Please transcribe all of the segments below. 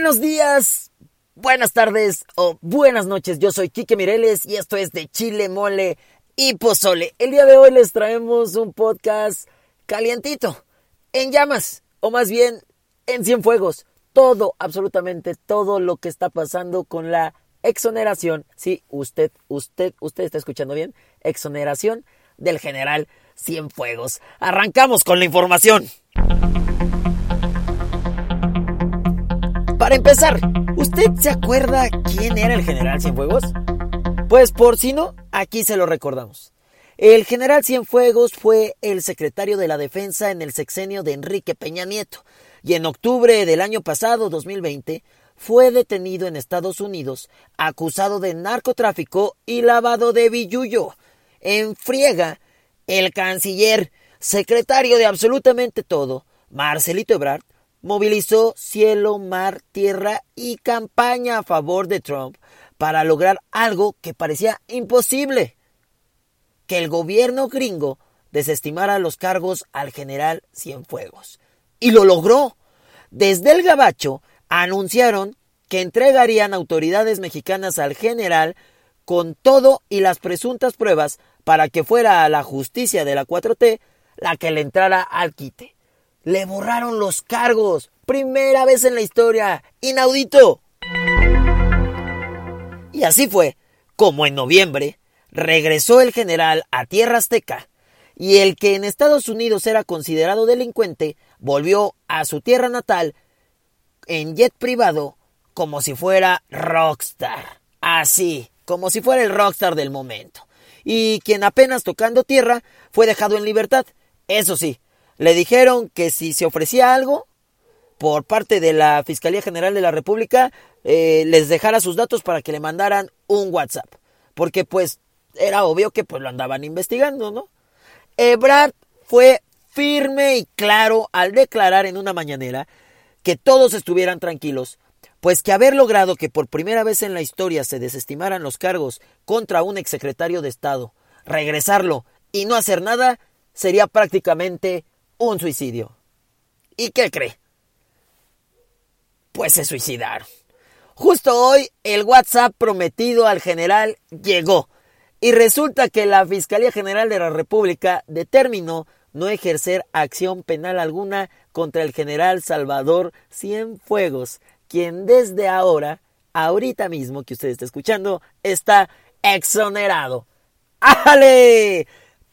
Buenos días, buenas tardes o buenas noches. Yo soy Quique Mireles y esto es de Chile, Mole y Pozole. El día de hoy les traemos un podcast calientito, en llamas, o más bien en Cienfuegos. Todo, absolutamente todo lo que está pasando con la exoneración. Sí, usted, usted, usted está escuchando bien. Exoneración del general Cienfuegos. Arrancamos con la información. Para empezar, ¿usted se acuerda quién era el general Cienfuegos? Pues por si no, aquí se lo recordamos. El general Cienfuegos fue el secretario de la Defensa en el sexenio de Enrique Peña Nieto y en octubre del año pasado, 2020, fue detenido en Estados Unidos acusado de narcotráfico y lavado de billullo. En friega, el canciller, secretario de absolutamente todo, Marcelito Ebrard, movilizó cielo, mar, tierra y campaña a favor de Trump para lograr algo que parecía imposible, que el gobierno gringo desestimara los cargos al general Cienfuegos. Y lo logró. Desde el Gabacho anunciaron que entregarían autoridades mexicanas al general con todo y las presuntas pruebas para que fuera a la justicia de la 4T la que le entrara al quite. Le borraron los cargos. Primera vez en la historia. Inaudito. Y así fue como en noviembre regresó el general a Tierra Azteca y el que en Estados Unidos era considerado delincuente volvió a su tierra natal en jet privado como si fuera rockstar. Así, como si fuera el rockstar del momento. Y quien apenas tocando tierra fue dejado en libertad. Eso sí, le dijeron que si se ofrecía algo por parte de la Fiscalía General de la República, eh, les dejara sus datos para que le mandaran un WhatsApp. Porque pues era obvio que pues lo andaban investigando, ¿no? Ebrard fue firme y claro al declarar en una mañanera que todos estuvieran tranquilos, pues que haber logrado que por primera vez en la historia se desestimaran los cargos contra un exsecretario de Estado, regresarlo y no hacer nada, sería prácticamente un suicidio. ¿Y qué cree? Pues se suicidaron. Justo hoy el WhatsApp prometido al general llegó y resulta que la Fiscalía General de la República determinó no ejercer acción penal alguna contra el general Salvador Cienfuegos, quien desde ahora, ahorita mismo que usted está escuchando, está exonerado. ¡Ájale!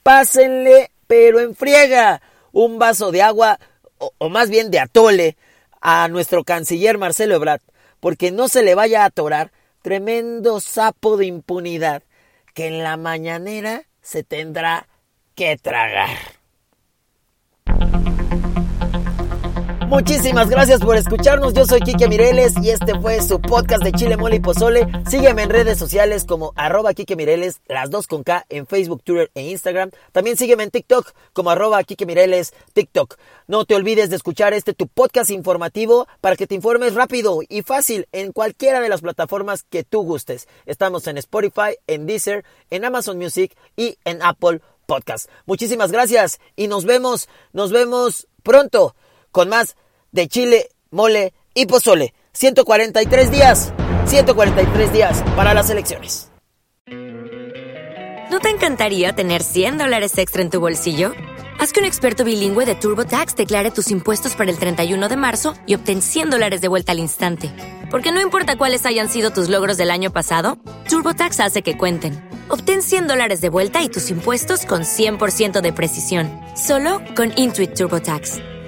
Pásenle, pero en friega un vaso de agua, o, más bien de atole, a nuestro canciller Marcelo Ebrard, porque no se le vaya a atorar tremendo sapo de impunidad que en la mañanera se tendrá que tragar. Muchísimas gracias por escucharnos. Yo soy Kike Mireles y este fue su podcast de Chile Mole y Pozole. Sígueme en redes sociales como arroba Kike Mireles, las dos con K, en Facebook, Twitter e Instagram. También sígueme en TikTok como arroba Kike Mireles, TikTok. No te olvides de escuchar este tu podcast informativo para que te informes rápido y fácil en cualquiera de las plataformas que tú gustes. Estamos en Spotify, en Deezer, en Amazon Music y en Apple Podcast. Muchísimas gracias y nos vemos, nos vemos pronto con más de chile, mole y pozole. 143 días, 143 días para las elecciones. ¿No te encantaría tener 100 dólares extra en tu bolsillo? Haz que un experto bilingüe de TurboTax declare tus impuestos para el 31 de marzo y obtén 100 dólares de vuelta al instante. Porque no importa cuáles hayan sido tus logros del año pasado, TurboTax hace que cuenten. Obtén 100 dólares de vuelta y tus impuestos con 100% de precisión, solo con Intuit TurboTax.